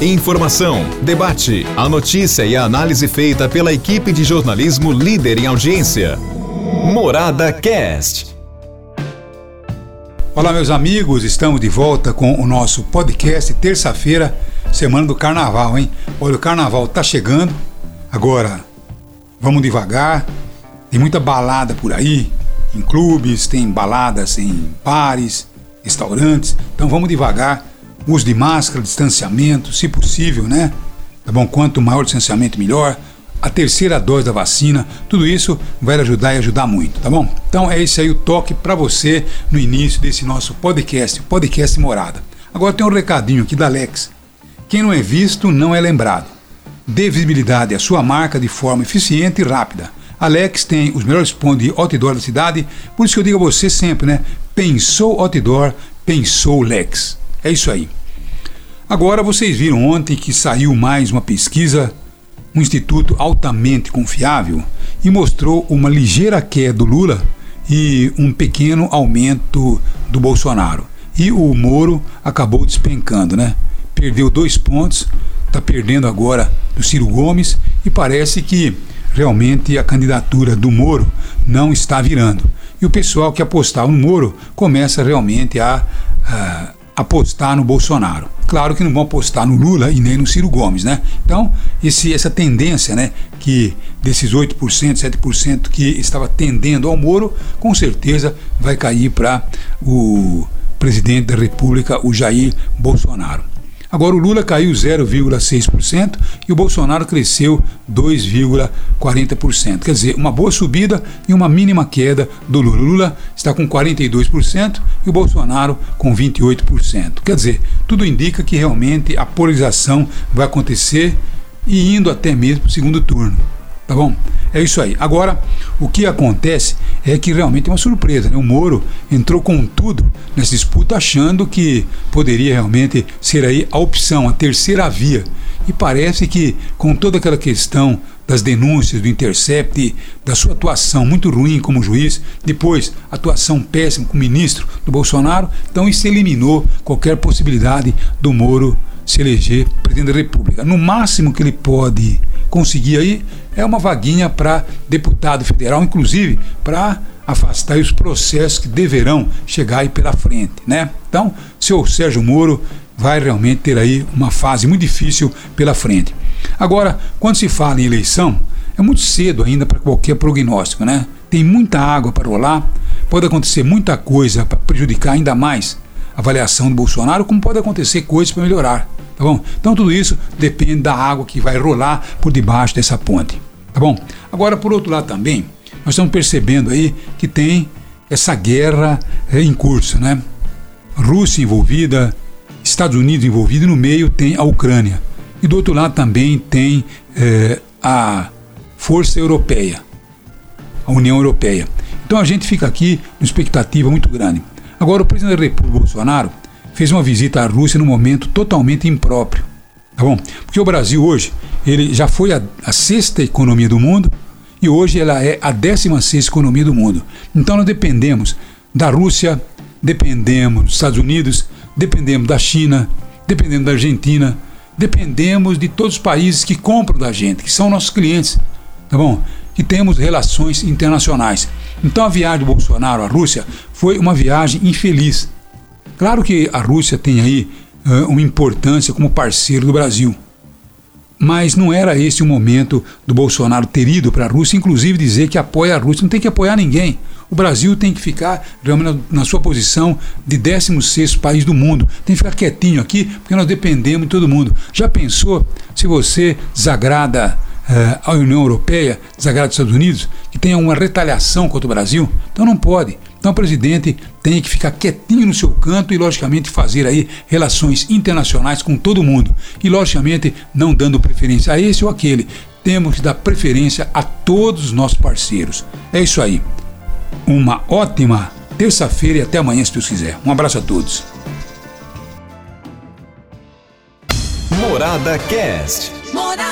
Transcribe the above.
Informação, debate, a notícia e a análise feita pela equipe de jornalismo líder em audiência. Morada Cast. Olá, meus amigos, estamos de volta com o nosso podcast terça-feira, semana do carnaval, hein? Olha, o carnaval tá chegando, agora vamos devagar, tem muita balada por aí, em clubes, tem baladas em bares, restaurantes, então vamos devagar uso de máscara, distanciamento, se possível, né? Tá bom? Quanto maior o distanciamento, melhor. A terceira dose da vacina, tudo isso vai ajudar e ajudar muito, tá bom? Então é esse aí o toque para você no início desse nosso podcast, podcast Morada. Agora tem um recadinho aqui da Alex. Quem não é visto não é lembrado. Dê visibilidade à sua marca de forma eficiente e rápida. Alex tem os melhores pontos de outdoor da cidade, por isso que eu digo a você sempre, né? Pensou outdoor, pensou Lex. É isso aí. Agora vocês viram ontem que saiu mais uma pesquisa, um instituto altamente confiável, e mostrou uma ligeira queda do Lula e um pequeno aumento do Bolsonaro. E o Moro acabou despencando, né? Perdeu dois pontos, está perdendo agora do Ciro Gomes e parece que realmente a candidatura do Moro não está virando. E o pessoal que apostava no Moro começa realmente a, a apostar no Bolsonaro. Claro que não vão apostar no Lula e nem no Ciro Gomes, né? Então, esse, essa tendência, né, que desses 8%, 7% que estava tendendo ao Moro, com certeza vai cair para o presidente da República, o Jair Bolsonaro. Agora o Lula caiu 0,6% e o Bolsonaro cresceu 2,40%. Quer dizer, uma boa subida e uma mínima queda do Lula. O Lula está com 42% e o Bolsonaro com 28%. Quer dizer, tudo indica que realmente a polarização vai acontecer e indo até mesmo para o segundo turno. Tá bom? É isso aí. Agora, o que acontece é que realmente é uma surpresa. Né? O Moro entrou com tudo nessa disputa, achando que poderia realmente ser aí a opção, a terceira via. E parece que, com toda aquela questão das denúncias do Intercept, da sua atuação muito ruim como juiz, depois atuação péssima como ministro do Bolsonaro, então isso eliminou qualquer possibilidade do Moro se eleger presidente da República. No máximo que ele pode conseguir aí é uma vaguinha para deputado federal, inclusive para afastar os processos que deverão chegar aí pela frente, né? Então, seu Sérgio Moro vai realmente ter aí uma fase muito difícil pela frente. Agora, quando se fala em eleição, é muito cedo ainda para qualquer prognóstico, né? Tem muita água para rolar, pode acontecer muita coisa para prejudicar ainda mais avaliação do Bolsonaro, como pode acontecer coisas para melhorar. Tá bom? Então tudo isso depende da água que vai rolar por debaixo dessa ponte. Tá bom? Agora, por outro lado também, nós estamos percebendo aí que tem essa guerra eh, em curso, né? Rússia envolvida, Estados Unidos envolvido, e no meio tem a Ucrânia. E do outro lado também tem eh, a Força Europeia, a União Europeia. Então a gente fica aqui numa expectativa muito grande. Agora, o presidente da República, Bolsonaro, fez uma visita à Rússia num momento totalmente impróprio. Tá bom? Porque o Brasil hoje, ele já foi a, a sexta economia do mundo e hoje ela é a décima sexta economia do mundo. Então nós dependemos da Rússia, dependemos dos Estados Unidos, dependemos da China, dependemos da Argentina, dependemos de todos os países que compram da gente, que são nossos clientes, tá bom? Que temos relações internacionais. Então a viagem do Bolsonaro à Rússia foi uma viagem infeliz. Claro que a Rússia tem aí uh, uma importância como parceiro do Brasil. Mas não era esse o momento do Bolsonaro ter ido para a Rússia, inclusive dizer que apoia a Rússia. Não tem que apoiar ninguém. O Brasil tem que ficar realmente na sua posição de 16 país do mundo. Tem que ficar quietinho aqui, porque nós dependemos de todo mundo. Já pensou se você desagrada a União Europeia, desagrada os Estados Unidos, que tenha uma retaliação contra o Brasil? Então não pode. Então o presidente tem que ficar quietinho no seu canto e, logicamente, fazer aí relações internacionais com todo mundo. E, logicamente, não dando preferência a esse ou aquele. Temos que dar preferência a todos os nossos parceiros. É isso aí. Uma ótima terça-feira e até amanhã, se Deus quiser. Um abraço a todos. Morada Cast. Morada.